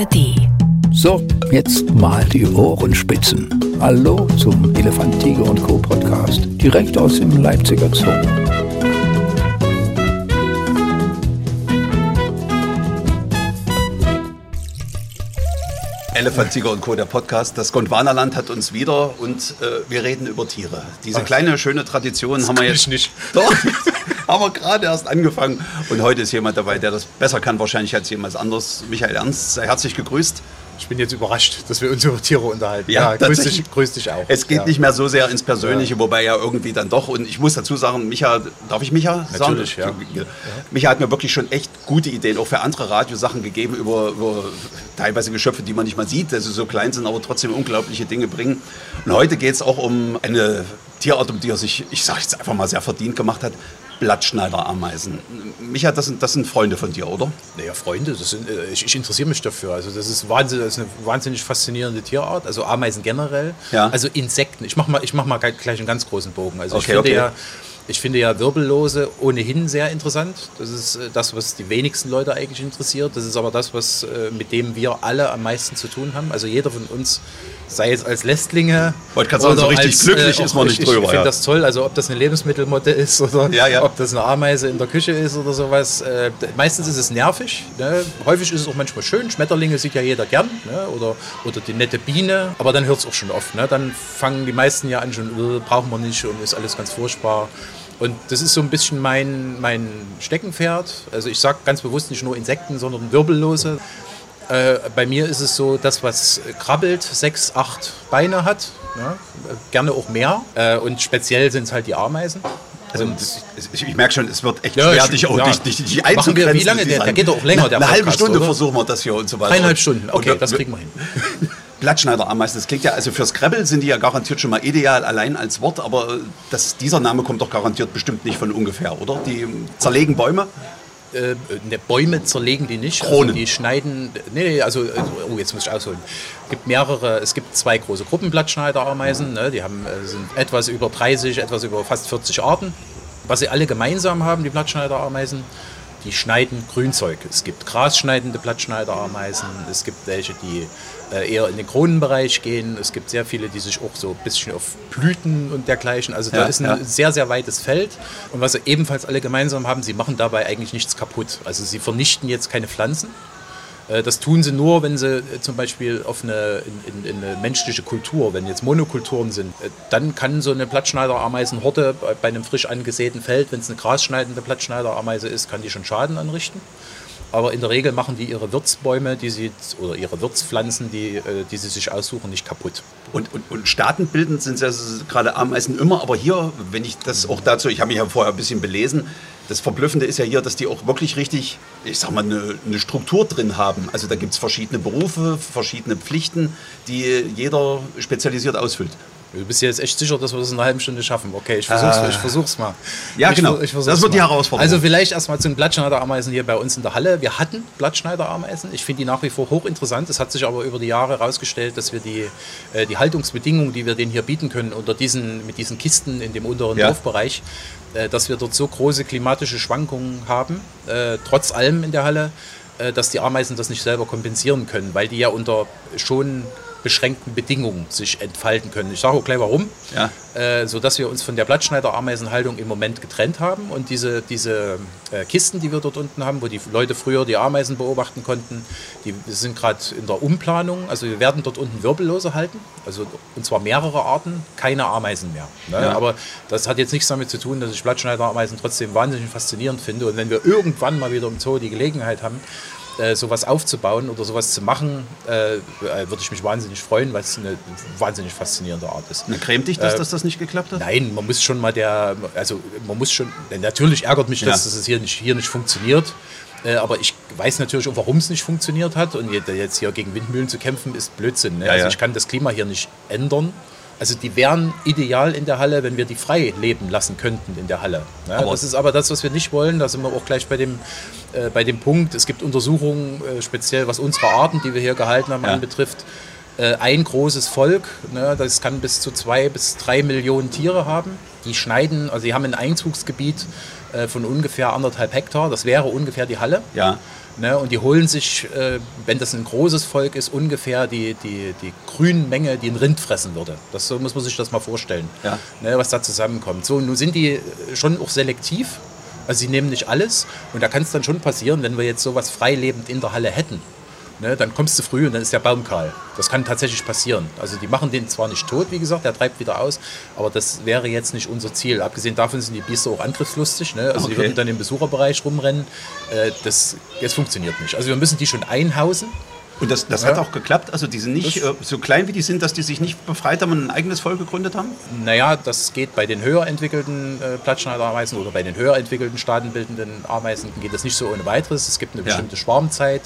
ARD. So, jetzt mal die Ohrenspitzen. Hallo zum Elefant, Tiger und Co. Podcast, direkt aus dem Leipziger Zoo. Elefant, Tiger und Co., der Podcast. Das Gondwanaland hat uns wieder und äh, wir reden über Tiere. Diese kleine, schöne Tradition haben wir jetzt. ich nicht. Doch, haben wir gerade erst angefangen. Und heute ist jemand dabei, der das besser kann, wahrscheinlich als jemand anderes. Michael Ernst, sei herzlich gegrüßt. Ich bin jetzt überrascht, dass wir uns über Tiere unterhalten. Ja, grüß, tatsächlich. dich, grüß dich auch. Es geht ja. nicht mehr so sehr ins Persönliche, wobei ja irgendwie dann doch. Und ich muss dazu sagen, Micha, darf ich Micha sagen? Natürlich, ja. Micha hat mir wirklich schon echt gute Ideen, auch für andere Radiosachen gegeben, über, über teilweise Geschöpfe, die man nicht mal sieht, dass sie so klein sind, aber trotzdem unglaubliche Dinge bringen. Und heute geht es auch um eine Tierart, um die er sich, ich sage jetzt einfach mal, sehr verdient gemacht hat. Blattschneiderameisen. Micha, das sind, das sind Freunde von dir, oder? Naja, Freunde, das sind, äh, ich, ich interessiere mich dafür. Also das ist, wahnsinnig, das ist eine wahnsinnig faszinierende Tierart. Also Ameisen generell. Ja. Also Insekten. Ich mache mal, ich mach mal gleich einen ganz großen Bogen. Also ich Okay, finde okay. ja. Ich finde ja Wirbellose ohnehin sehr interessant. Das ist äh, das, was die wenigsten Leute eigentlich interessiert. Das ist aber das, was, äh, mit dem wir alle am meisten zu tun haben. Also jeder von uns, sei es als Lästlinge. Wollte gerade sagen, so richtig glücklich auch- ist man nicht ich, drüber, Ich finde ja. das toll. Also ob das eine Lebensmittelmotte ist oder Ja, ja. ob das eine Ameise in der Küche ist oder sowas. Äh, meistens ist es nervig. Ne? Häufig ist es auch manchmal schön. Schmetterlinge sieht ja jeder gern. Ne? Oder, oder die nette Biene. Aber dann hört es auch schon oft. Ne? Dann fangen die meisten ja an, schon äh, brauchen wir nicht und ist alles ganz furchtbar. Und das ist so ein bisschen mein, mein Steckenpferd. Also ich sage ganz bewusst nicht nur Insekten, sondern Wirbellose. Äh, bei mir ist es so, das, was krabbelt, sechs, acht Beine hat, ja? äh, gerne auch mehr. Äh, und speziell sind es halt die Ameisen. Also ich, ich merke schon, es wird echt Ja, schwer, ich- dich, auch, ja. dich, dich, wir- einzugrenzen. wie lange? Der- der geht doch auch länger, Eine, der eine halbe Stunde oder? versuchen wir das hier und so weiter. Dreieinhalb Stunden, okay, Und das wir- kriegen wir hin. Blattschneiderameisen, das klingt ja, also fürs Scrabble sind die ja garantiert schon mal ideal allein als Wort, aber äh, das, dieser Name kommt doch garantiert bestimmt nicht von ungefähr, oder? Die zerlegen Bäume. Äh, ne, Bäume zerlegen die nicht. Kronen. Also die schneiden. Nee, nee, also, also. Oh, jetzt muss ich ausholen. Es gibt mehrere, es gibt zwei große Gruppen Blattschneiderameisen. Ne, die haben, äh, sind etwas über 30, etwas über fast 40 Arten. Was sie alle gemeinsam haben, die Blattschneiderameisen, die schneiden Grünzeug. Es gibt grasschneidende Blattschneiderameisen, es gibt welche, die äh, eher in den Kronenbereich gehen. Es gibt sehr viele, die sich auch so ein bisschen auf Blüten und dergleichen. Also da Ja, ist ein ja. sehr, sehr weites Feld. Und was sie ebenfalls alle gemeinsam haben, sie machen dabei eigentlich nichts kaputt. Also sie vernichten jetzt keine Pflanzen. Äh, Das tun sie nur, wenn sie äh, zum Beispiel auf eine, in, in, in eine menschliche Kultur, wenn jetzt Monokulturen sind, äh, dann kann so eine Blattschneiderameisenhorte bei- einem frisch angesäten Feld, wenn es eine grasschneidende Blattschneiderameise ist, kann die schon Schaden anrichten. Aber in der Regel machen die ihre Wirtsbäume, die sie oder ihre Wirtspflanzen, die, die sie sich aussuchen, nicht kaputt. Und, und, und staatenbildend sind ja gerade Ameisen immer, aber hier, wenn ich das auch dazu, ich habe mich ja vorher ein bisschen belesen, das Verblüffende ist ja hier, dass die auch wirklich richtig, ich sag mal, eine, eine Struktur drin haben. Also da gibt es verschiedene Berufe, verschiedene Pflichten, die jeder spezialisiert ausfüllt. Du bist dir jetzt echt sicher, dass wir das in einer halben Stunde schaffen. Okay, ich versuch's, Ah. ich versuch's mal. Ja, ich, genau. Ich Das wird die. Herausforderung. Also vielleicht erstmal zu den Blattschneiderameisen hier bei uns in der Halle. Wir hatten Blattschneiderameisen. Ich finde die nach wie vor hochinteressant. Es hat sich aber über die Jahre herausgestellt, dass wir die, äh, die Haltungsbedingungen, die wir denen hier bieten können, unter diesen, mit diesen Kisten in dem unteren Ja. Dorfbereich, äh, dass wir dort so große klimatische Schwankungen haben, äh, trotz allem in der Halle, äh, dass die Ameisen das nicht selber kompensieren können, weil die ja unter schon beschränkten Bedingungen sich entfalten können. Ich sage auch gleich warum. Ja. Äh, sodass wir uns von der Blattschneiderameisenhaltung im Moment getrennt haben und diese, diese äh, Kisten, die wir dort unten haben, wo die Leute früher die Ameisen beobachten konnten, die sind gerade in der Umplanung. Also wir werden dort unten Wirbellose halten, also und zwar mehrere Arten, keine Ameisen mehr. Ne? Ja. Aber das hat jetzt nichts damit zu tun, dass ich Blattschneiderameisen trotzdem wahnsinnig faszinierend finde und wenn wir irgendwann mal wieder im Zoo die Gelegenheit haben, äh, sowas aufzubauen oder sowas zu machen, äh, äh, würde ich mich wahnsinnig freuen, weil es eine wahnsinnig faszinierende Art ist. Na, Cremt dich das, Äh, dass das nicht geklappt hat? Nein, man muss schon mal der, also man muss schon, natürlich ärgert mich, dass Ja. das hier nicht, hier nicht funktioniert. Äh, aber ich weiß natürlich auch, warum es nicht funktioniert hat. Und je- jetzt hier gegen Windmühlen zu kämpfen, ist Blödsinn. Ne? Ja, also ich kann das Klima hier nicht ändern. Also die wären ideal in der Halle, wenn wir die frei leben lassen könnten in der Halle. Ne? Aber- das ist aber das, was wir nicht wollen. Da sind wir auch gleich bei dem, äh, bei dem Punkt. Es gibt Untersuchungen, äh, speziell was unsere Arten, die wir hier gehalten haben, Ja. anbetrifft. äh, ein großes Volk, ne, das kann bis zu zwei bis drei Millionen Tiere haben. Die schneiden, also sie haben ein Einzugsgebiet äh, von ungefähr anderthalb Hektar, das wäre ungefähr die Halle. Ja. Ne, und die holen sich, äh, wenn das ein großes Volk ist, ungefähr die, die, die Grünmenge, die ein Rind fressen würde. Das, so muss man sich das mal vorstellen, Ja. ne, was da zusammenkommt. So, nun sind die schon auch selektiv. Also sie nehmen nicht alles. Und da kann es dann schon passieren, wenn wir jetzt sowas freilebend in der Halle hätten. Ne, dann kommst du früh und dann ist der Baum kahl. Das kann tatsächlich passieren. Also die machen den zwar nicht tot, wie gesagt, der treibt wieder aus, aber das wäre jetzt nicht unser Ziel. Abgesehen davon sind die Biester auch angriffslustig. Ne? Also die Okay. würden dann im Besucherbereich rumrennen. Äh, das, das funktioniert nicht. Also wir müssen die schon einhausen. Und das, das Ja. hat auch geklappt. Also die sind nicht Das- äh, so klein wie die sind, dass die sich nicht befreit haben und ein eigenes Volk gegründet haben? Naja, das geht bei den höher entwickelten äh, Blattschneiderameisen oder bei den höher entwickelten staatenbildenden Ameisen geht das nicht so ohne weiteres. Es gibt eine Ja. bestimmte Schwarmzeit.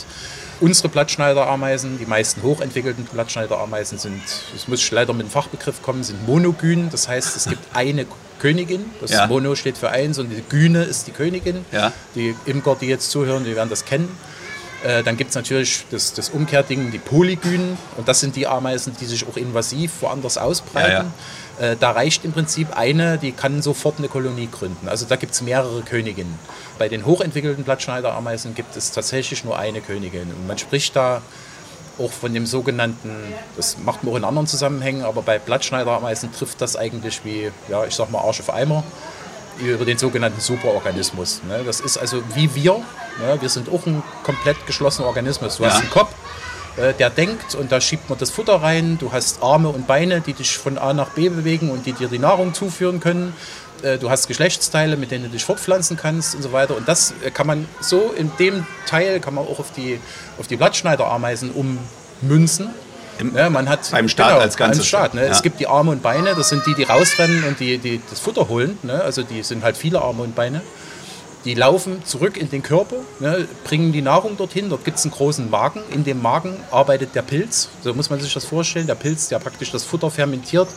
Unsere Blattschneiderameisen, die meisten hochentwickelten Blattschneiderameisen sind, es muss ich leider mit dem Fachbegriff kommen, sind monogyn. Das heißt, es gibt eine Königin. Das Ja. Mono steht für eins und die Gyne ist die Königin. Ja. Die Imker, die jetzt zuhören, die werden das kennen. Äh, Dann gibt es natürlich das, das Umkehrding, die Polygynen. Und das sind die Ameisen, die sich auch invasiv woanders ausbreiten. Äh, Da reicht im Prinzip eine, die kann sofort eine Kolonie gründen. Also da gibt es mehrere Königinnen. Bei den hochentwickelten Blattschneiderameisen gibt es tatsächlich nur eine Königin. Und man spricht da auch von dem sogenannten, das macht man auch in anderen Zusammenhängen, aber bei Blattschneiderameisen trifft das eigentlich wie, ja, ich sag mal Arsch auf Eimer, über den sogenannten Superorganismus. Ne? Das ist also wie wir, ne? wir sind auch ein komplett geschlossener Organismus. Du Ja. hast einen Kopf, äh, der denkt und da schiebt man das Futter rein, du hast Arme und Beine, die dich von A nach B bewegen und die dir die Nahrung zuführen können. Äh, Du hast Geschlechtsteile, mit denen du dich fortpflanzen kannst und so weiter. Und das äh, kann man so in dem Teil kann man auch auf die, auf die Blattschneiderameisen ummünzen. Im- Ja, man hat beim Staat als Ganzes. Staat, ne? Ja. Es gibt die Arme und Beine, das sind die, die rausrennen und die, die das Futter holen. Ne? Also die sind halt viele Arme und Beine. Die laufen zurück in den Körper, ne? bringen die Nahrung dorthin. Dort gibt es einen großen Magen. In dem Magen arbeitet der Pilz. So muss man sich das vorstellen. Der Pilz, der praktisch das Futter fermentiert,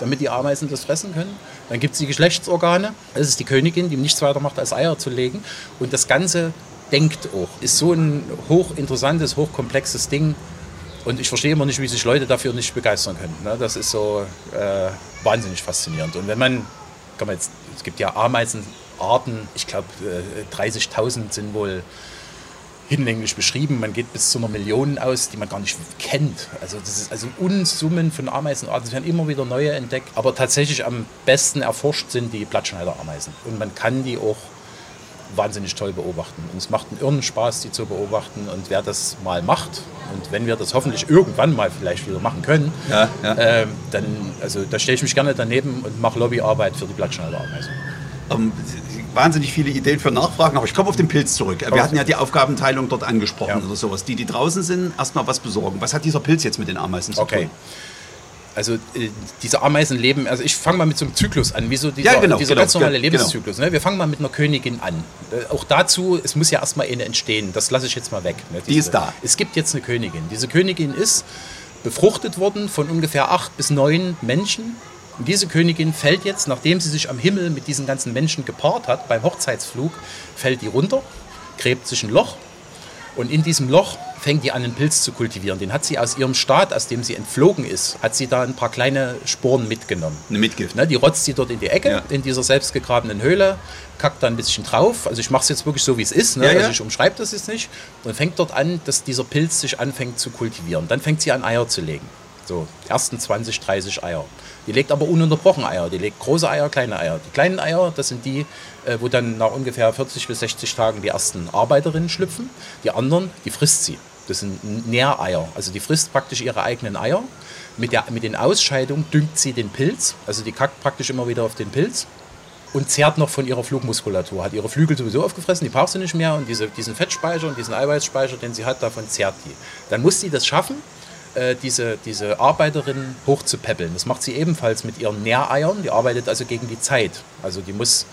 damit die Ameisen das fressen können. Dann gibt es die Geschlechtsorgane. Das ist die Königin, die nichts weiter macht, als Eier zu legen. Und das Ganze denkt auch. Ist so ein hochinteressantes, hochkomplexes Ding. Und ich verstehe immer nicht, wie sich Leute dafür nicht begeistern können. Ne? Das ist so äh, wahnsinnig faszinierend. Und wenn man, kann man jetzt, es gibt ja Ameisenarten, ich glaube äh, 30.000 sind wohl hinlänglich beschrieben. Man geht bis zu einer Million aus, die man gar nicht kennt. Also das ist also Unsummen von Ameisenarten. Es werden immer wieder neue entdeckt. Aber tatsächlich am besten erforscht sind die Blattschneiderameisen. Und man kann die auch wahnsinnig toll beobachten. Und es macht einen irren Spaß, die zu beobachten. Und wer das mal macht, und wenn wir das hoffentlich irgendwann mal vielleicht wieder machen können, Ja, ja. ähm, dann, also da stelle ich mich gerne daneben und mache Lobbyarbeit für die Blattschneiderameisen. Ähm, wahnsinnig viele Ideen für Nachfragen, aber ich komme auf den Pilz zurück. Wir hatten ja die Aufgabenteilung dort angesprochen Ja. oder sowas. Die, die draußen sind, erstmal was besorgen. Was hat dieser Pilz jetzt mit den Ameisen zu Okay. tun? Also äh, diese Ameisen leben, also ich fange mal mit so einem Zyklus an, wie so dieser, Ja, genau, dieser genau, ganz normale genau. Lebenszyklus. Ne? Wir fangen mal mit einer Königin an. Äh, auch dazu, es muss ja erstmal eine entstehen, das lasse ich jetzt mal weg. Ne? Die ist da. Es gibt jetzt eine Königin. Diese Königin ist befruchtet worden von ungefähr acht bis neun Menschen. Und diese Königin fällt jetzt, nachdem sie sich am Himmel mit diesen ganzen Menschen gepaart hat, beim Hochzeitsflug, fällt die runter, gräbt sich ein Loch und in diesem Loch fängt die an, einen Pilz zu kultivieren. Den hat sie aus ihrem Staat, aus dem sie entflogen ist, hat sie da ein paar kleine Sporen mitgenommen. Eine Mitgift. Ne, die rotzt sie dort in die Ecke, Ja. in dieser selbstgegrabenen Höhle, kackt da ein bisschen drauf. Also ich mache es jetzt wirklich so, wie es ist. Ne? Ja, ja. Also ich umschreibe das jetzt nicht. Und fängt dort an, dass dieser Pilz sich anfängt zu kultivieren. Dann fängt sie an, Eier zu legen. So, die ersten 20, 30 Eier. Die legt aber ununterbrochen Eier. Die legt große Eier, kleine Eier. Die kleinen Eier, das sind die, äh, wo dann nach ungefähr 40 bis 60 Tagen die ersten Arbeiterinnen schlüpfen. Die anderen, die frisst sie. Das sind Nähreier. Also die frisst praktisch ihre eigenen Eier. Mit, der, mit den Ausscheidungen düngt sie den Pilz. Also die kackt praktisch immer wieder auf den Pilz und zehrt noch von ihrer Flugmuskulatur. Hat ihre Flügel sowieso aufgefressen, die braucht sie nicht mehr. Und diese, diesen Fettspeicher und diesen Eiweißspeicher, den sie hat, davon zehrt die. Dann muss sie das schaffen, äh, diese, diese Arbeiterin hochzupäppeln. Das macht sie ebenfalls mit ihren Nähreiern. Die arbeitet also gegen die Zeit. Also die muss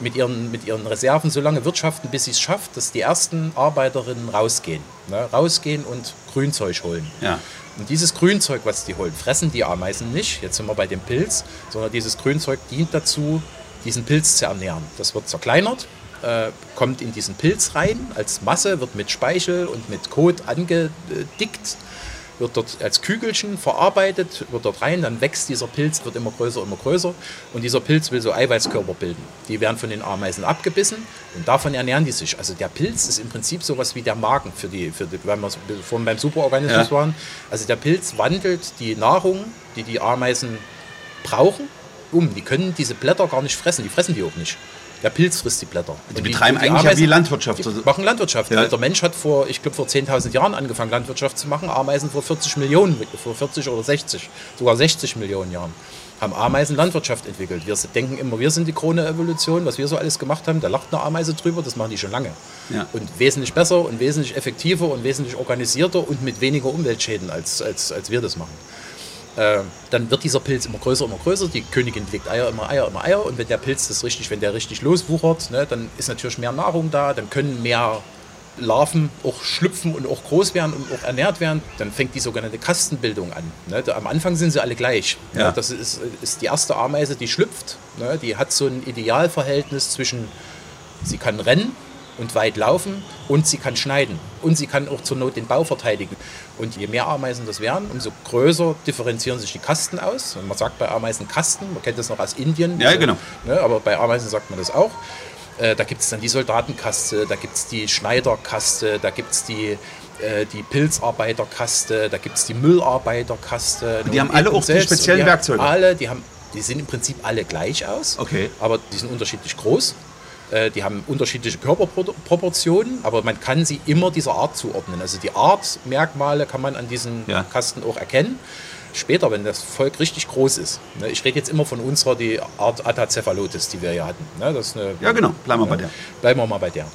mit ihren, mit ihren Reserven so lange wirtschaften, bis sie es schafft, dass die ersten Arbeiterinnen rausgehen. Ne? Rausgehen und Grünzeug holen. Ja. Und dieses Grünzeug, was die holen, fressen die Ameisen nicht. Jetzt sind wir bei dem Pilz, sondern dieses Grünzeug dient dazu, diesen Pilz zu ernähren. Das wird zerkleinert, äh, kommt in diesen Pilz rein als Masse, wird mit Speichel und mit Kot angedickt. Wird dort als Kügelchen verarbeitet, wird dort rein, dann wächst dieser Pilz, wird immer größer, immer größer und dieser Pilz will so Eiweißkörper bilden. Die werden von den Ameisen abgebissen und davon ernähren die sich. Also der Pilz ist im Prinzip sowas wie der Magen für die, für die wenn wir vorhin beim Superorganismus Ja. waren. Also der Pilz wandelt die Nahrung, die die Ameisen brauchen, um. Die können diese Blätter gar nicht fressen, die fressen die auch nicht. Der Pilz frisst die Blätter. Die Und betreiben die eigentlich ja Ameisen- wie Landwirtschaft. die machen Landwirtschaft. Ja. Der Mensch hat vor, ich glaube, vor 10.000 Jahren angefangen, Landwirtschaft zu machen. Ameisen vor 40 Millionen, vor 40 oder 60, sogar 60 Millionen Jahren, haben Ameisen Landwirtschaft entwickelt. Wir denken immer, wir sind die Krone der Evolution, was wir so alles gemacht haben. Da lacht eine Ameise drüber, das machen die schon lange. Ja. Und wesentlich besser und wesentlich effektiver und wesentlich organisierter und mit weniger Umweltschäden, als, als, als wir das machen. Äh, dann wird dieser Pilz immer größer, immer größer. Die Königin legt Eier, immer Eier, immer Eier. Und wenn der Pilz das richtig, wenn der richtig loswuchert, ne, dann ist natürlich mehr Nahrung da, dann können mehr Larven auch schlüpfen und auch groß werden und auch ernährt werden. Dann fängt die sogenannte Kastenbildung an. Ne. Am Anfang sind sie alle gleich. Ja. Ne. Das ist, ist die erste Ameise, die schlüpft. Ne. Die hat so ein Idealverhältnis zwischen, sie kann rennen und weit laufen und sie kann schneiden. Und sie kann auch zur Not den Bau verteidigen. Und je mehr Ameisen das werden, umso größer differenzieren sich die Kasten aus. Und man sagt bei Ameisen Kasten, man kennt das noch aus Indien. Ja, genau. Ne, aber bei Ameisen sagt man das auch. Äh, da gibt es dann die Soldatenkaste, da gibt es die Schneiderkaste, da gibt es die, äh, die Pilzarbeiterkaste, da gibt es die Müllarbeiterkaste. die haben alle auch die selbst- und speziellen die haben Werkzeuge? Alle, die, haben, die sehen im Prinzip alle gleich aus, Okay. aber die sind unterschiedlich groß. Äh, Die haben unterschiedliche Körperproportionen, aber man kann sie immer dieser Art zuordnen. Also die Artmerkmale kann man an diesen Ja. Kasten auch erkennen. Später, wenn das Volk richtig groß ist. Ne, Ich rede jetzt immer von unserer, die Art Atacephalotes, die wir hier hatten. Ne, Das ist eine, Ja, genau. Bleiben wir bei der. Bleiben wir mal bei der.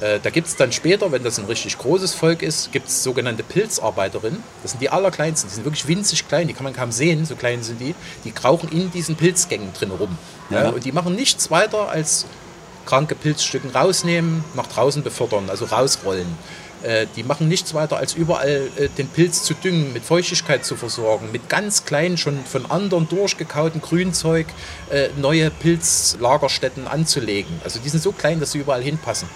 Äh, Da gibt es dann später, wenn das ein richtig großes Volk ist, gibt es sogenannte Pilzarbeiterinnen. Das sind die allerkleinsten, die sind wirklich winzig klein, die kann man kaum sehen, so klein sind die. Die krauchen in diesen Pilzgängen drin rum. Ja. Ja. Und die machen nichts weiter als kranke Pilzstücken rausnehmen, nach draußen befördern, also rausrollen. Äh, Die machen nichts weiter als überall äh, den Pilz zu düngen, mit Feuchtigkeit zu versorgen, mit ganz kleinen, schon von anderen durchgekauten Grünzeug äh, neue Pilzlagerstätten anzulegen. Also die sind so klein, dass sie überall hinpassen.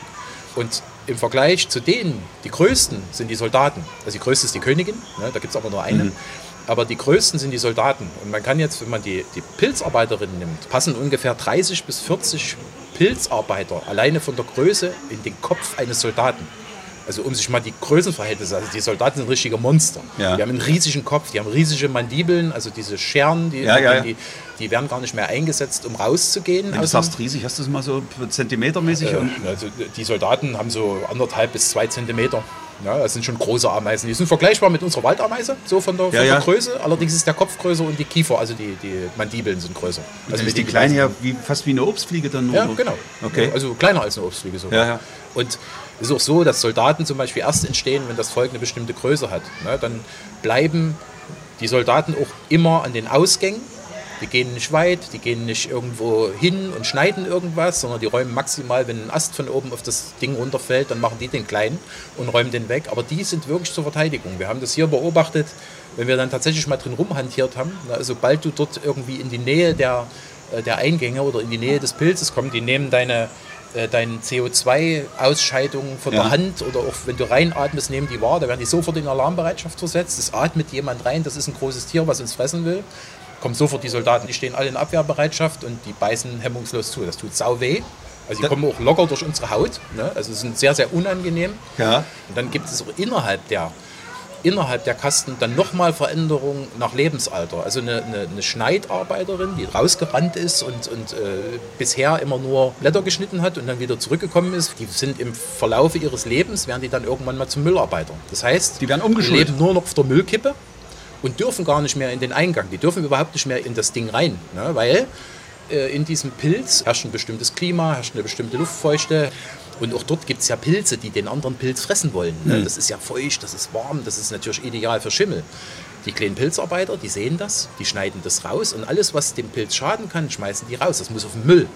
Und im Vergleich zu denen, die größten sind die Soldaten. Also die größte ist die Königin, ne, da gibt es aber nur eine. Aber die größten sind die Soldaten. Und man kann jetzt, wenn man die, die Pilzarbeiterinnen nimmt, passen ungefähr 30 bis 40 Pilzarbeiter alleine von der Größe in den Kopf eines Soldaten. Also um sich mal die Größenverhältnisse, also die Soldaten sind richtige Monster. Ja. Die haben einen riesigen Kopf, die haben riesige Mandibeln, also diese Scheren, die, Ja, ja, die, die werden gar nicht mehr eingesetzt, um rauszugehen. Wenn du sagst riesig, hast du es mal so zentimetermäßig? äh, also die Soldaten haben so anderthalb bis zwei Zentimeter. Ja, das sind schon große Ameisen. Die sind vergleichbar mit unserer Waldameise, so von der, von der Größe. Allerdings ist der Kopf größer und die Kiefer, also die, die Mandibeln sind größer. also mit ist die den kleine ja wie, fast wie eine Obstfliege dann nur. Ja, genau. Okay. Also kleiner als eine Obstfliege ja. Und ist auch so, dass Soldaten zum Beispiel erst entstehen, wenn das Volk eine bestimmte Größe hat. Ne, dann bleiben die Soldaten auch immer an den Ausgängen. Die gehen nicht weit, die gehen nicht irgendwo hin und schneiden irgendwas, sondern die räumen maximal, wenn ein Ast von oben auf das Ding runterfällt, dann machen die den kleinen und räumen den weg. Aber die sind wirklich zur Verteidigung. Wir haben das hier beobachtet, wenn wir dann tatsächlich mal drin rumhantiert haben. Na, sobald du dort irgendwie in die Nähe der, äh, der Eingänge oder in die Nähe des Pilzes kommst, die nehmen deine, äh, deine CO2-Ausscheidungen von Ja. der Hand oder auch wenn du reinatmest, nehmen die wahr, da werden die sofort in Alarmbereitschaft versetzt. Es atmet jemand rein, das ist ein großes Tier, was uns fressen will. Kommen sofort die Soldaten, die stehen alle in Abwehrbereitschaft und die beißen hemmungslos zu. Das tut sau weh. Also die kommen auch locker durch unsere Haut. Ne? Also sind sehr, sehr unangenehm. Ja. Und dann gibt es auch innerhalb der, innerhalb der Kasten dann nochmal Veränderungen nach Lebensalter. Also eine, eine, eine Schneidarbeiterin, die rausgerannt ist und, und äh, bisher immer nur Blätter geschnitten hat und dann wieder zurückgekommen ist, die sind im Verlaufe ihres Lebens, werden die dann irgendwann mal zum Millarbeiter. Das heißt, Die werden umgeschult. leben nur noch auf der Müllkippe und dürfen gar nicht mehr in den Eingang. Die dürfen überhaupt nicht mehr in das Ding rein, ne? weil äh, in diesem Pilz herrscht ein bestimmtes Klima, herrscht eine bestimmte Luftfeuchte. Und auch dort gibt es ja Pilze, die den anderen Pilz fressen wollen. Ne? Das ist ja feucht, das ist warm, das ist natürlich ideal für Schimmel. Die kleinen Pilzarbeiter, die sehen das, die schneiden das raus und alles, was dem Pilz schaden kann, schmeißen die raus. Das muss auf den Müll.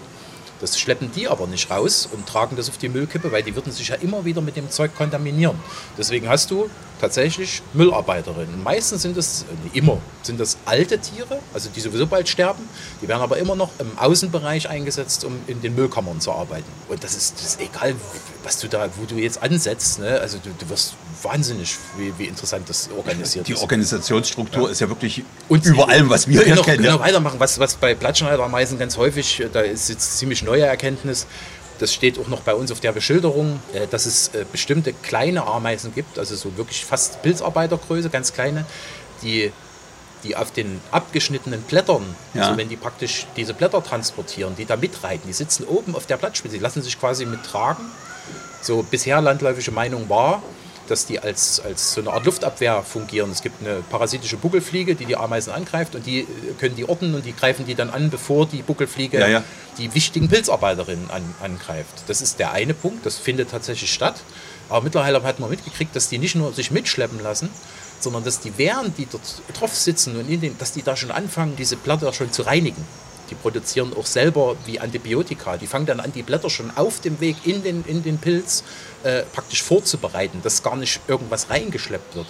Das schleppen die aber nicht raus und tragen das auf die Müllkippe, weil die würden sich ja immer wieder mit dem Zeug kontaminieren. Deswegen hast du tatsächlich Müllarbeiterinnen. Meistens sind das, äh, nicht immer, sind das alte Tiere, also die sowieso bald sterben. Die werden aber immer noch im Außenbereich eingesetzt, um in den Müllkammern zu arbeiten. Und das ist, das ist egal, was du da, wo du jetzt ansetzt, ne? also du, du wirst wahnsinnig, wie, wie interessant das organisiert Die ist. Organisationsstruktur ist ja wirklich Und über allem, was wir können hier noch, kennen. können noch Ja. weitermachen, was, was bei Blattschneider-Ameisen ganz häufig, äh, da ist jetzt ziemlich neue Erkenntnis, das steht auch noch bei uns auf der Beschilderung, äh, dass es äh, bestimmte kleine Ameisen gibt, also so wirklich fast Pilzarbeitergröße, ganz kleine, die, die auf den abgeschnittenen Blättern, Ja. also wenn die praktisch diese Blätter transportieren, die da mitreiten, die sitzen oben auf der Blattspitze, die lassen sich quasi mittragen. So bisher landläufige Meinung war, dass die als, als so eine Art Luftabwehr fungieren. Es gibt eine parasitische Buckelfliege, die die Ameisen angreift und die äh, können die orten und die greifen die dann an, bevor die Buckelfliege Ja, ja. die wichtigen Pilzarbeiterinnen an, angreift. Das ist der eine Punkt, das findet tatsächlich statt. Aber mittlerweile hat man mitgekriegt, dass die nicht nur sich mitschleppen lassen, sondern dass die während die dort drauf sitzen und in den, dass die da schon anfangen, diese Blätter schon zu reinigen. Die produzieren auch selber wie Antibiotika. Die fangen dann an, die Blätter schon auf dem Weg in den, in den Pilz äh, praktisch vorzubereiten, dass gar nicht irgendwas reingeschleppt wird.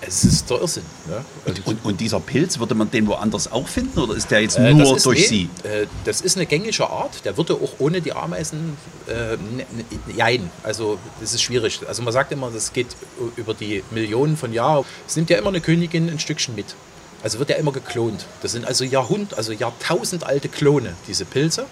Es ist der Irrsinn. Ne? Also Und, und dieser Pilz, würde man den woanders auch finden oder ist der jetzt äh, nur durch nee, Sie? Äh, das ist eine gängige Art. Der würde auch ohne die Ameisen. Äh, ne, ne, jein. Also, das ist schwierig. Also, man sagt immer, das geht über die Millionen von Jahren. Es nimmt ja immer eine Königin ein Stückchen mit. Also wird ja immer geklont. Das sind also Jahrhundert, also Jahrtausend alte Klone, diese Pilze.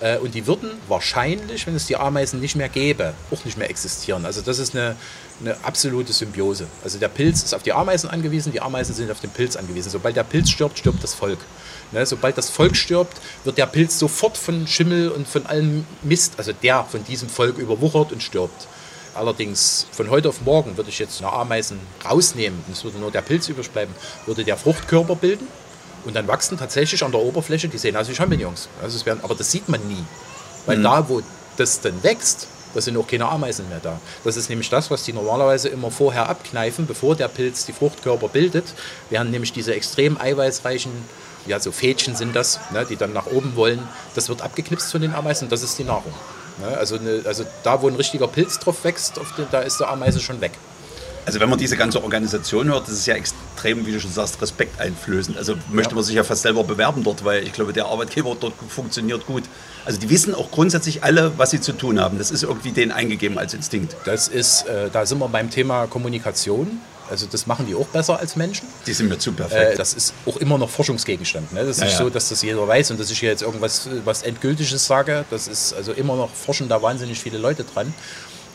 Äh, Und die würden wahrscheinlich, wenn es die Ameisen nicht mehr gäbe, auch nicht mehr existieren. Also das ist eine, eine absolute Symbiose. Also der Pilz ist auf die Ameisen angewiesen, die Ameisen sind auf den Pilz angewiesen. Sobald der Pilz stirbt, stirbt das Volk. Ne, sobald das Volk stirbt, wird der Pilz sofort von Schimmel und von allem Mist, also der von diesem Volk überwuchert und stirbt. Allerdings von heute auf morgen würde ich jetzt eine Ameisen rausnehmen und es würde nur der Pilz übrig bleiben, würde der Fruchtkörper bilden und dann wachsen tatsächlich an der Oberfläche, die sehen aus wie Champignons. Also es werden, aber das sieht man nie. Weil da, wo das dann wächst, da sind auch keine Ameisen mehr da. Das ist nämlich das, was die normalerweise immer vorher abkneifen, bevor der Pilz die Fruchtkörper bildet. Während nämlich diese extrem eiweißreichen, ja so Fädchen sind das, ne, die dann nach oben wollen, das wird abgeknipst von den Ameisen, das ist die Nahrung. Ne, also, eine, also da, wo ein richtiger Pilz drauf wächst, den, da ist der Ameise schon weg. Also wenn man diese ganze Organisation hört, das ist ja extrem, wie du schon sagst, respekteinflößend. Also möchte man sich ja fast selber bewerben dort, weil ich glaube, der Arbeitgeber dort funktioniert gut. Also die wissen auch grundsätzlich alle, was sie zu tun haben. Das ist irgendwie denen eingegeben als Instinkt. Das ist, äh, da sind wir beim Thema Kommunikation. Also das machen die auch besser als Menschen. Die sind mir zu perfekt. Äh, das ist auch immer noch Forschungsgegenstand. Ne? Das ist Ja, nicht so, dass das jeder weiß und dass ich hier jetzt irgendwas was Endgültiges sage. Das ist also immer noch, forschen da wahnsinnig viele Leute dran.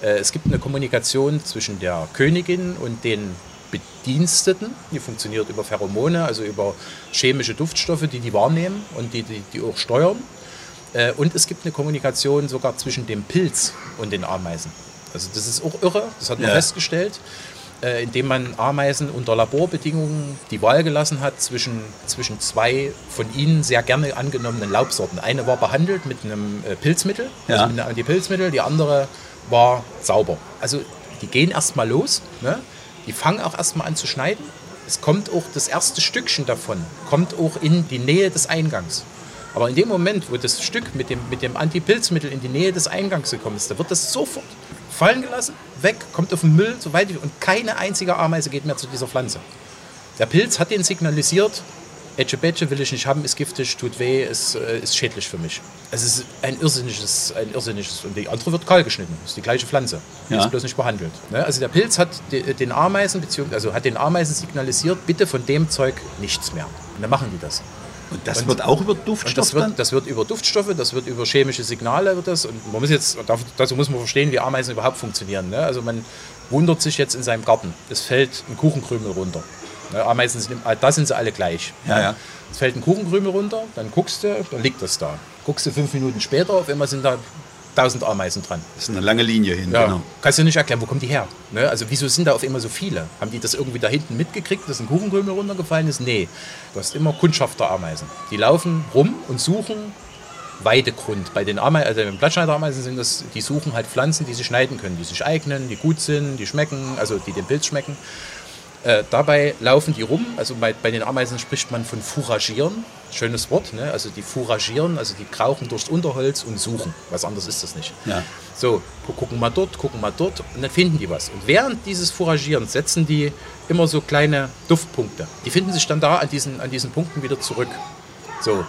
Äh, es gibt eine Kommunikation zwischen der Königin und den Bediensteten. Die funktioniert über Pheromone, also über chemische Duftstoffe, die die wahrnehmen und die, die, die auch steuern. Äh, Und es gibt eine Kommunikation sogar zwischen dem Pilz und den Ameisen. Also das ist auch irre, das hat man Ja. festgestellt, äh, indem man Ameisen unter Laborbedingungen die Wahl gelassen hat zwischen, zwischen zwei von ihnen sehr gerne angenommenen Laubsorten. Eine war behandelt mit einem äh, Pilzmittel, Ja. also mit einem Antipilzmittel, die andere war sauber. Also die gehen erstmal los, ne? die fangen auch erstmal an zu schneiden. Es kommt auch das erste Stückchen davon, kommt auch in die Nähe des Eingangs. Aber in dem Moment, wo das Stück mit dem, mit dem Antipilzmittel in die Nähe des Eingangs gekommen ist, da wird das sofort fallen gelassen, weg, kommt auf den Müll, so weit und keine einzige Ameise geht mehr zu dieser Pflanze. Der Pilz hat den signalisiert, Etchebetche will ich nicht haben, ist giftig, tut weh, ist, äh, ist schädlich für mich. Es ist ein irrsinniges, ein irrsinniges, und die andere wird kahl geschnitten, ist die gleiche Pflanze, die Ja. ist bloß nicht behandelt. Ne? Also der Pilz hat de- den Ameisen, also hat den Ameisen signalisiert, bitte von dem Zeug nichts mehr. Und dann machen die das. Und das und- wird auch über Und Duftstoff das wird, das wird über Duftstoffe, das wird über chemische Signale wird das. Und man muss jetzt, dazu muss man verstehen, wie Ameisen überhaupt funktionieren. Ne? Also man wundert sich jetzt in seinem Garten. Es fällt ein Kuchenkrümel runter. Ne? Ameisen sind, da sind sie alle gleich. Ja, ja. Es fällt ein Kuchenkrümel runter, dann guckst du, dann liegt das da. Guckst du fünf Minuten später, auf einmal sind da tausend Ameisen dran. Das ist eine lange Linie hin, Ja, genau. kannst du nicht erklären, wo kommen die her? Ne? Also wieso sind da auf immer so viele? Haben die das irgendwie da hinten mitgekriegt, dass ein Kuchenkrümel runtergefallen ist? Nee, du hast immer Kundschafterameisen. Die laufen rum und suchen Weidegrund. Bei den Ameisen, also den Blattschneiderameisen sind das, die suchen halt Pflanzen, die sie schneiden können, die sich eignen, die gut sind, die schmecken, also die den Pilz schmecken. Äh, dabei laufen die rum, also bei, bei den Ameisen spricht man von fouragieren, schönes Wort, ne? also die fouragieren, also die krauchen durchs Unterholz und suchen, was anderes ist das nicht. Ja. So, gu- gucken mal dort, gucken mal dort und dann finden die was. Und während dieses Fouragierens setzen die immer so kleine Duftpunkte. Die finden sich dann da an diesen, an diesen Punkten wieder zurück. So,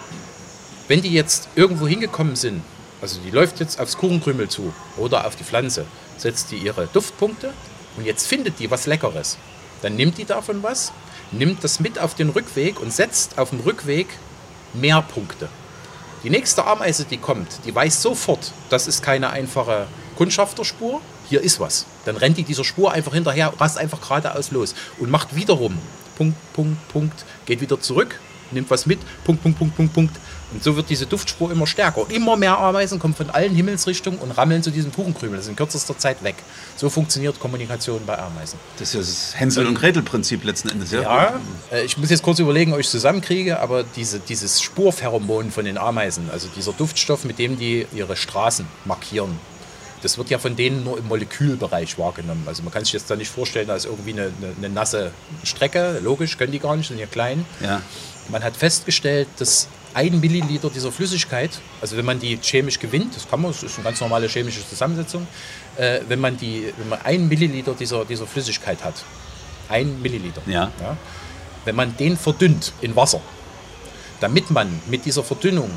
wenn die jetzt irgendwo hingekommen sind Also die läuft jetzt aufs Kuchenkrümel zu oder auf die Pflanze, setzt die ihre Duftpunkte und jetzt findet die was Leckeres. Dann nimmt die davon was, nimmt das mit auf den Rückweg und setzt auf dem Rückweg mehr Punkte. Die nächste Ameise, die kommt, die weiß sofort, das ist keine einfache Kundschafterspur, hier ist was. Dann rennt die dieser Spur einfach hinterher, rast einfach geradeaus los und macht wiederum Punkt, Punkt, Punkt, geht wieder zurück, nimmt was mit, Punkt, Punkt, Punkt, Punkt, Punkt. Und so wird diese Duftspur immer stärker. Und immer mehr Ameisen kommen von allen Himmelsrichtungen und rammeln zu diesem Kuchenkrümel. Das ist in kürzester Zeit weg. So funktioniert Kommunikation bei Ameisen. Das ist das Hänsel- und Gretel-Prinzip letzten Endes, ja? Ja, äh, ich muss jetzt kurz überlegen, ob ich es zusammenkriege, aber diese, dieses Spurpheromon von den Ameisen, also dieser Duftstoff, mit dem die ihre Straßen markieren, das wird ja von denen nur im Molekülbereich wahrgenommen. Also man kann sich jetzt da nicht vorstellen, da ist irgendwie eine, eine, eine nasse Strecke. Logisch, können die gar nicht, sind ja klein. Ja. Man hat festgestellt, dass ein Milliliter dieser Flüssigkeit, also wenn man die chemisch gewinnt, das kann man, das ist eine ganz normale chemische Zusammensetzung, äh, wenn man die, wenn man ein Milliliter dieser, dieser Flüssigkeit hat, ein Milliliter, Ja. wenn man den verdünnt in Wasser, damit man mit dieser Verdünnung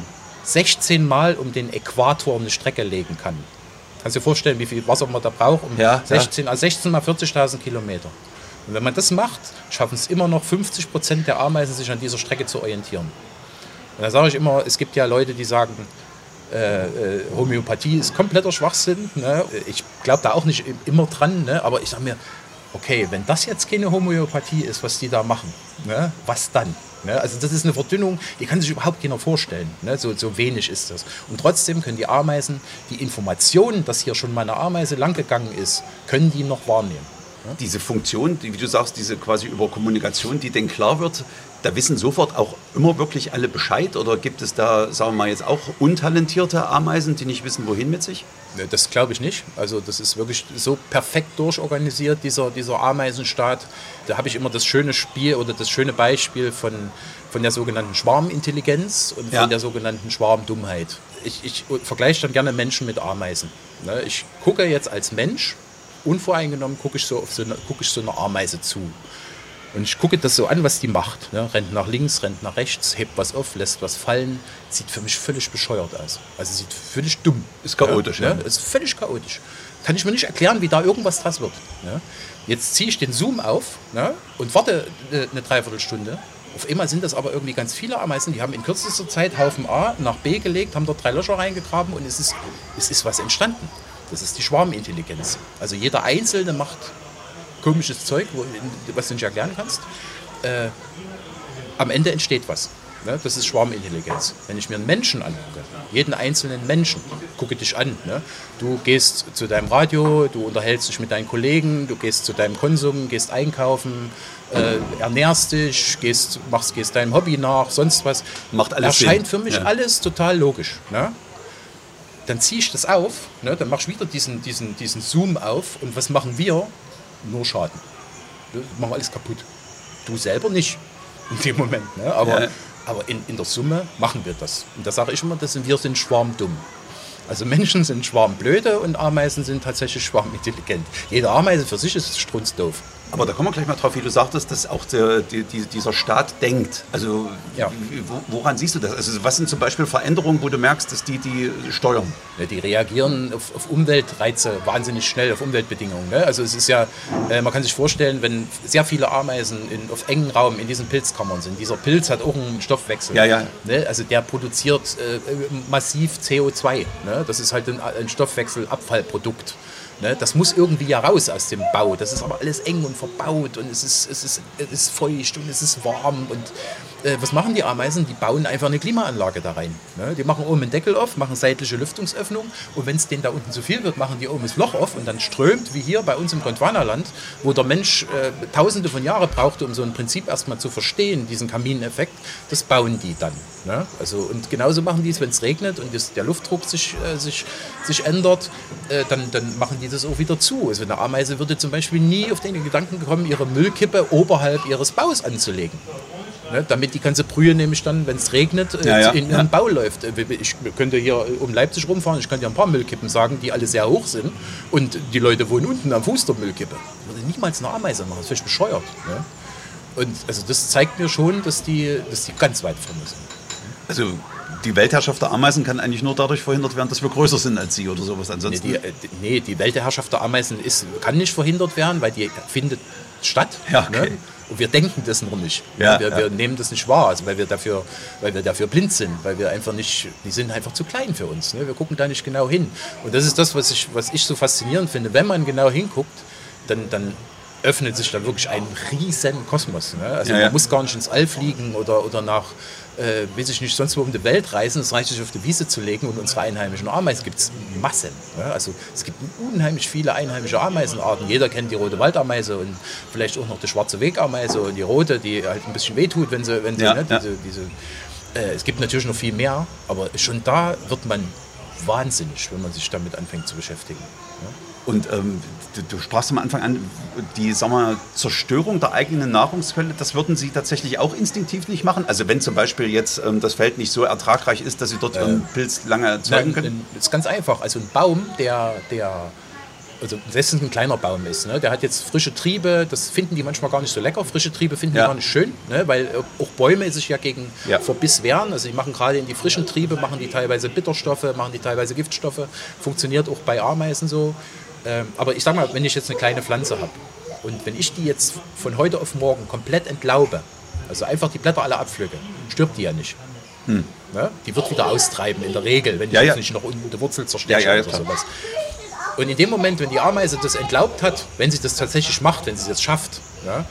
16 Mal um den Äquator eine Strecke legen kann. Kannst du dir vorstellen, wie viel Wasser man da braucht? Um Ja, 16, also 16 mal 40.000 Kilometer. Und wenn man das macht, schaffen es immer noch 50 Prozent der Ameisen, sich an dieser Strecke zu orientieren. Und da sage ich immer, es gibt ja Leute, die sagen, äh, äh, Homöopathie ist kompletter Schwachsinn. Ne? Ich glaube da auch nicht im- immer dran, ne? aber ich sage mir, okay, wenn das jetzt keine Homöopathie ist, was die da machen, ne? was dann? Ne? Also das ist eine Verdünnung, die kann sich überhaupt keiner vorstellen. Ne? So, so wenig ist das. Und trotzdem können die Ameisen die Informationen, dass hier schon mal eine Ameise langgegangen ist, können die noch wahrnehmen. Diese Funktion, die, wie du sagst, diese quasi über Kommunikation, die denen klar wird, da wissen sofort auch immer wirklich alle Bescheid? Oder gibt es da, sagen wir mal, jetzt auch untalentierte Ameisen, die nicht wissen, wohin mit sich? Ne, Das glaube ich nicht. Also das ist wirklich so perfekt durchorganisiert, dieser, dieser Ameisenstaat. Da habe ich immer das schöne Spiel oder das schöne Beispiel von, von der sogenannten Schwarmintelligenz und Ja. von der sogenannten Schwarmdummheit. Ich, ich vergleiche dann gerne Menschen mit Ameisen. Ne, Ich gucke jetzt als Mensch, unvoreingenommen, gucke ich, so auf so eine, gucke ich so eine Ameise zu. Und ich gucke das so an, was die macht. Ne? Rennt nach links, rennt nach rechts, hebt was auf, lässt was fallen. Sieht für mich völlig bescheuert aus. Also sieht völlig dumm. Ist chaotisch, ja. ne? Ist völlig chaotisch. Kann ich mir nicht erklären, wie da irgendwas draus wird. Ne? Jetzt ziehe ich den Zoom auf ne? und warte äh, eine Dreiviertelstunde. Auf einmal sind das aber irgendwie ganz viele Ameisen, die haben in kürzester Zeit Haufen A nach B gelegt, haben dort drei Löcher reingegraben und es ist, es ist was entstanden. Das ist die Schwarmintelligenz. Also jeder Einzelne macht komisches Zeug, wo, was du nicht erklären kannst. Äh, am Ende entsteht was. Ne? Das ist Schwarmintelligenz. Wenn ich mir einen Menschen angucke, jeden einzelnen Menschen, gucke dich an. Ne? Du gehst zu deinem Radio, du unterhältst dich mit deinen Kollegen, du gehst zu deinem Konsum, gehst einkaufen, äh, ernährst dich, gehst, machst, gehst deinem Hobby nach, sonst was. Macht alles Erscheint Sinn. für mich Ja. alles total logisch. Ne? Dann ziehe ich das auf, ne? dann mache ich wieder diesen, diesen, diesen Zoom auf und was machen wir? Nur Schaden. Wir machen alles kaputt. Du selber nicht in dem Moment. Ne? Aber, Ja. aber in, in der Summe machen wir das. Und da sage ich immer, das sind, wir sind schwarmdumm. Also Menschen sind schwarmblöde und Ameisen sind tatsächlich schwarmintelligent. Jede Ameise für sich ist strunzdoof. Aber da kommen wir gleich mal drauf, wie du sagtest, dass auch der, die, die, dieser Staat denkt. Also Ja. woran siehst du das? Also was sind zum Beispiel Veränderungen, wo du merkst, dass die die steuern? Ne, Die reagieren auf, auf Umweltreize wahnsinnig schnell, auf Umweltbedingungen. Ne? Also es ist ja, äh, man kann sich vorstellen, wenn sehr viele Ameisen in, auf engen Raum in diesen Pilzkammern sind, dieser Pilz hat auch einen Stoffwechsel. Ja, ja. Ne? Also der produziert äh, massiv CO2. Ne? Das ist halt ein, ein Stoffwechselabfallprodukt. Ne? Das muss irgendwie ja raus aus dem Bau. Das ist aber alles eng und verbaut und es ist, es ist, es ist feucht und es ist warm. Und äh, was machen die Ameisen? Die bauen einfach eine Klimaanlage da rein. Ne? Die machen oben einen Deckel auf, machen seitliche Lüftungsöffnung und wenn es denen da unten zu viel wird, machen die oben das Loch auf und dann strömt, wie hier bei uns im Gondwanaland, wo der Mensch äh, tausende von Jahren brauchte, um so ein Prinzip erstmal zu verstehen, diesen Kamineffekt, das bauen die dann. Ne? Also, und genauso machen die es, wenn es regnet und das, der Luftdruck sich, äh, sich, sich ändert, äh, dann, dann machen die das auch wieder zu. Also eine Ameise würde zum Beispiel nie auf den Gedanken kommen, ihre Müllkippe oberhalb ihres Baus anzulegen. Ne, damit die ganze Brühe nämlich dann, wenn es regnet, äh, Ja, ja, in ihren Bau läuft. Äh, Ich könnte hier um Leipzig rumfahren, ich könnte dir ein paar Müllkippen sagen, die alle sehr hoch sind. Und die Leute wohnen unten am Fuß der Müllkippe. Würde niemals eine Ameise machen, das ist völlig bescheuert. Ne? Und also das zeigt mir schon, dass die, dass die ganz weit vorne sind. Also die Weltherrschaft der Ameisen kann eigentlich nur dadurch verhindert werden, dass wir größer sind als sie oder sowas. Nee, Ansonsten. die, äh, nee, die Weltherrschaft der Ameisen ist, kann nicht verhindert werden, weil die findet statt. Ja, okay. ne? Und wir denken das nur nicht. Ja, wir, ja. wir nehmen das nicht wahr, also weil, wir dafür, weil wir dafür blind sind, weil wir einfach nicht, die sind einfach zu klein für uns. Ne? Wir gucken da nicht genau hin. Und das ist das, was ich, was ich so faszinierend finde. Wenn man genau hinguckt, dann, dann öffnet sich da wirklich ein riesen Kosmos. Ne? Also Ja, man muss gar nicht ins All fliegen oder, oder nach, äh, weiß ich nicht, sonst wo um die Welt reisen. Es reicht sich auf die Wiese zu legen und unsere einheimischen Ameisen gibt es Massen. Ne? Also es gibt unheimlich viele einheimische Ameisenarten. Jeder kennt die rote Waldameise und vielleicht auch noch die schwarze Wegameise und die rote, die halt ein bisschen wehtut, wenn sie, wenn sie Ja, ne, ja. diese, diese äh, es gibt natürlich noch viel mehr, aber schon da wird man wahnsinnig, wenn man sich damit anfängt zu beschäftigen. Und ähm, du, du sprachst am Anfang an, die sag mal, Zerstörung der eigenen Nahrungsquelle, das würden Sie tatsächlich auch instinktiv nicht machen? Also wenn zum Beispiel jetzt ähm, das Feld nicht so ertragreich ist, dass Sie dort Ihren Pilz lange erzeugen können? Das ist ganz einfach. Also ein Baum, der, der also selbst ein kleiner Baum ist, ne, der hat jetzt frische Triebe, das finden die manchmal gar nicht so lecker. Frische Triebe finden Ja. die gar nicht schön, ne, weil auch Bäume sich ja gegen Ja. Verbiss wehren. Also die machen gerade in die frischen Triebe, machen die teilweise Bitterstoffe, machen die teilweise Giftstoffe. Funktioniert auch bei Ameisen so. Ähm, aber ich sag mal, wenn ich jetzt eine kleine Pflanze habe und wenn ich die jetzt von heute auf morgen komplett entlaube, also einfach die Blätter alle abpflücke, stirbt die ja nicht. Ne? Die wird wieder austreiben in der Regel, wenn ich Hm. Ja, jetzt ja. nicht noch unten die Wurzel zersteche Ja, ja, oder klar. sowas. Und in dem Moment, wenn die Ameise das entlaubt hat, wenn sie das tatsächlich macht, wenn sie das schafft, ja,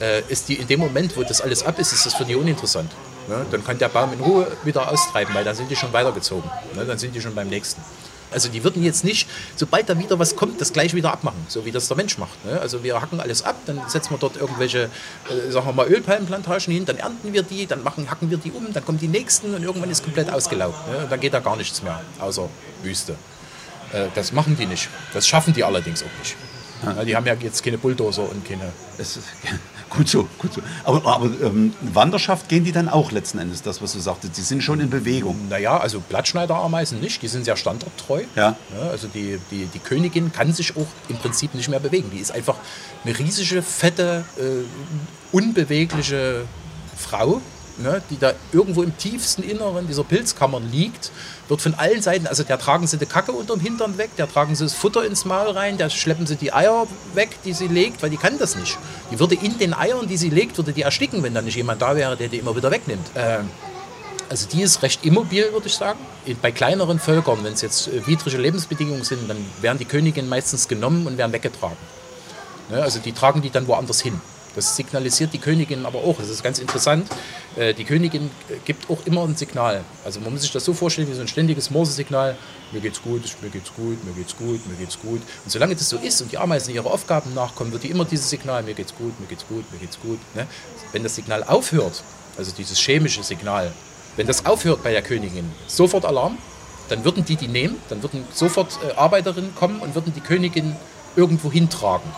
äh, ist die in dem Moment, wo das alles ab ist, ist das für die uninteressant. Ja, dann kann der Baum in Ruhe wieder austreiben, weil dann sind die schon weitergezogen. Ne, dann sind die schon beim nächsten. Also die würden jetzt nicht, sobald da wieder was kommt, das gleich wieder abmachen, so wie das der Mensch macht. Ne? Also wir hacken alles ab, dann setzen wir dort irgendwelche, äh, sagen wir mal, Ölpalmenplantagen hin, dann ernten wir die, dann machen, hacken wir die um, dann kommen die nächsten und irgendwann ist komplett ausgelaugt. Ne? Und dann geht da gar nichts mehr, außer Wüste. Äh, Das machen die nicht. Das schaffen die allerdings auch nicht. Ja, die haben ja jetzt keine Bulldozer und keine. Gut so, gut so. Aber, aber ähm, Wanderschaft gehen die dann auch letzten Endes, das, was du sagtest. Die sind schon in Bewegung. Naja, also Blattschneiderameisen nicht, die sind sehr standorttreu. Ja. also die, die, die Königin kann sich auch im Prinzip nicht mehr bewegen. Die ist einfach eine riesige, fette, äh, unbewegliche Frau, ne, die da irgendwo im tiefsten Inneren dieser Pilzkammern liegt, wird von allen Seiten, also der tragen sie die Kacke unterm Hintern weg, der tragen sie das Futter ins Maul rein, der schleppen sie die Eier weg, die sie legt, weil die kann das nicht. Die würde in den Eiern, die sie legt, würde die ersticken, wenn da nicht jemand da wäre, der die immer wieder wegnimmt. Ähm, also die ist recht immobil, würde ich sagen. Bei kleineren Völkern, wenn es jetzt äh, widrige Lebensbedingungen sind, dann werden die Königinnen meistens genommen und werden weggetragen. Ne, also die tragen die dann woanders hin. Das signalisiert die Königin aber auch. Das ist ganz interessant. Äh, Die Königin gibt auch immer ein Signal. Also man muss sich das so vorstellen wie so ein ständiges Morsesignal. Mir geht's gut, mir geht's gut, mir geht's gut, mir geht's gut. Und solange das so ist und die Ameisen ihre Aufgaben nachkommen, wird die immer dieses Signal, mir geht's gut, mir geht's gut, mir geht's gut. Ne? Wenn das Signal aufhört, also dieses chemische Signal, wenn das aufhört bei der Königin, sofort Alarm, dann würden die die nehmen, dann würden sofort äh, Arbeiterinnen kommen und würden die Königin irgendwo hintragen.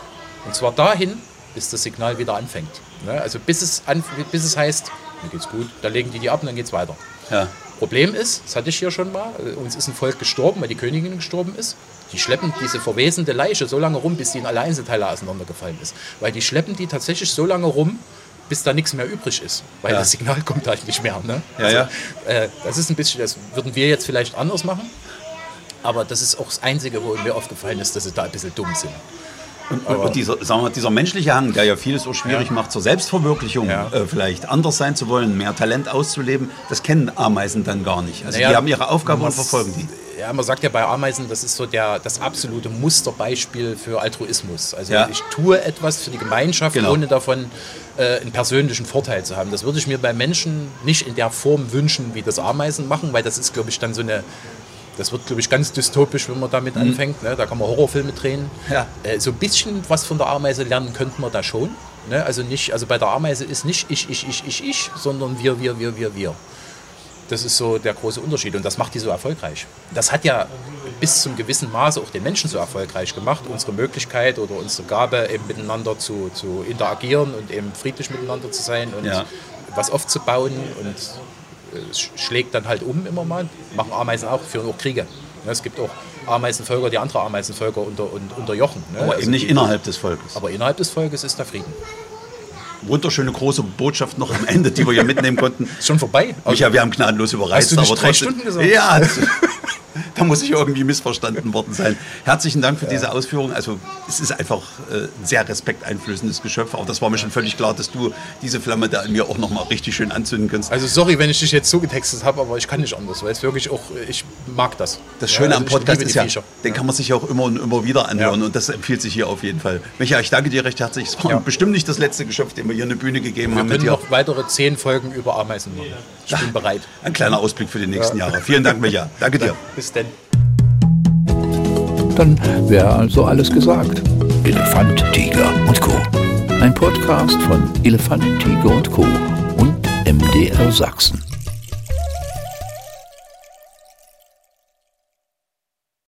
Und zwar dahin, bis das Signal wieder anfängt. Ne? Also bis es, an, bis es heißt, mir geht's gut, da legen die die ab und dann geht's weiter. Ja. Problem ist, das hatte ich hier schon mal, äh, uns ist ein Volk gestorben, weil die Königin gestorben ist. Die schleppen diese verwesende Leiche so lange rum, bis die in alle Einzelteile auseinandergefallen ist. Weil die schleppen die tatsächlich so lange rum, bis da nichts mehr übrig ist. Weil Ja. das Signal kommt halt nicht mehr. Ne? Ja, ja. Äh, das ist ein bisschen, das würden wir jetzt vielleicht anders machen. Aber das ist auch das Einzige, wo mir aufgefallen ist, dass sie da ein bisschen dumm sind. Und, und, und dieser, sagen wir, dieser menschliche Hang, der ja vieles so schwierig Ja. macht zur Selbstverwirklichung, Ja. äh, vielleicht anders sein zu wollen, mehr Talent auszuleben, das kennen Ameisen dann gar nicht. Also Naja, die haben ihre Aufgabe und verfolgen die. Ja, man sagt ja bei Ameisen, das ist so der, das absolute Musterbeispiel für Altruismus. Also Ja. ich tue etwas für die Gemeinschaft, Genau. ohne davon äh, einen persönlichen Vorteil zu haben. Das würde ich mir bei Menschen nicht in der Form wünschen, wie das Ameisen machen, weil das ist, glaube ich, dann so eine, das wird, glaube ich, ganz dystopisch, wenn man damit anfängt. Ne? Da kann man Horrorfilme drehen. Mhm. Ja. Äh, so ein bisschen was von der Ameise lernen könnten wir da schon. Ne? Also, nicht, also bei der Ameise ist nicht ich, ich, ich, ich, ich, sondern wir, wir, wir, wir, wir. Das ist so der große Unterschied und das macht die so erfolgreich. Das hat ja bis zum gewissen Maße auch den Menschen so erfolgreich gemacht, unsere Möglichkeit oder unsere Gabe, eben miteinander zu, zu interagieren und eben friedlich miteinander zu sein und Ja. was aufzubauen und schlägt dann halt um immer mal. Machen Ameisen auch, führen auch Kriege. Ja, es gibt auch Ameisenvölker, die andere Ameisenvölker unter, und, unterjochen. Ne? Aber Also eben nicht die- innerhalb des Volkes. aber innerhalb des Volkes ist der Frieden. wunderschöne große Botschaft noch am Ende, die wir hier mitnehmen konnten. Schon vorbei? Micha, wir haben gnadenlos überreizt. Hast du nicht aber drei trotzdem- Stunden gesagt? Ja, da muss ich irgendwie missverstanden worden sein. Herzlichen Dank für diese Ausführung. Also es ist einfach äh, ein sehr respekteinflößendes Geschöpf. Aber das war mir schon völlig klar, dass du diese Flamme da in mir auch noch mal richtig schön anzünden kannst. Also sorry, wenn ich dich jetzt so getextet habe, aber ich kann nicht anders, weil es wirklich auch, ich mag das. Das Schöne Ja, am also ich Podcast ist ja, Viecher. den kann man sich ja auch immer und immer wieder anhören Ja. und das empfiehlt sich hier auf jeden Fall. Micha, ich danke dir recht herzlich. Es war Ja. bestimmt nicht das letzte Geschöpf, dem wir hier eine Bühne gegeben Wir haben mit können noch weitere zehn Folgen über Ameisen machen. Ich bin bereit. Ein kleiner Ausblick für die nächsten Jahre. Vielen Dank, Micha. Danke dir. Bis denn. Dann wäre also alles gesagt. Elefant, Tiger und Co. Ein Podcast von Elefant, Tiger und Co. und MDR Sachsen.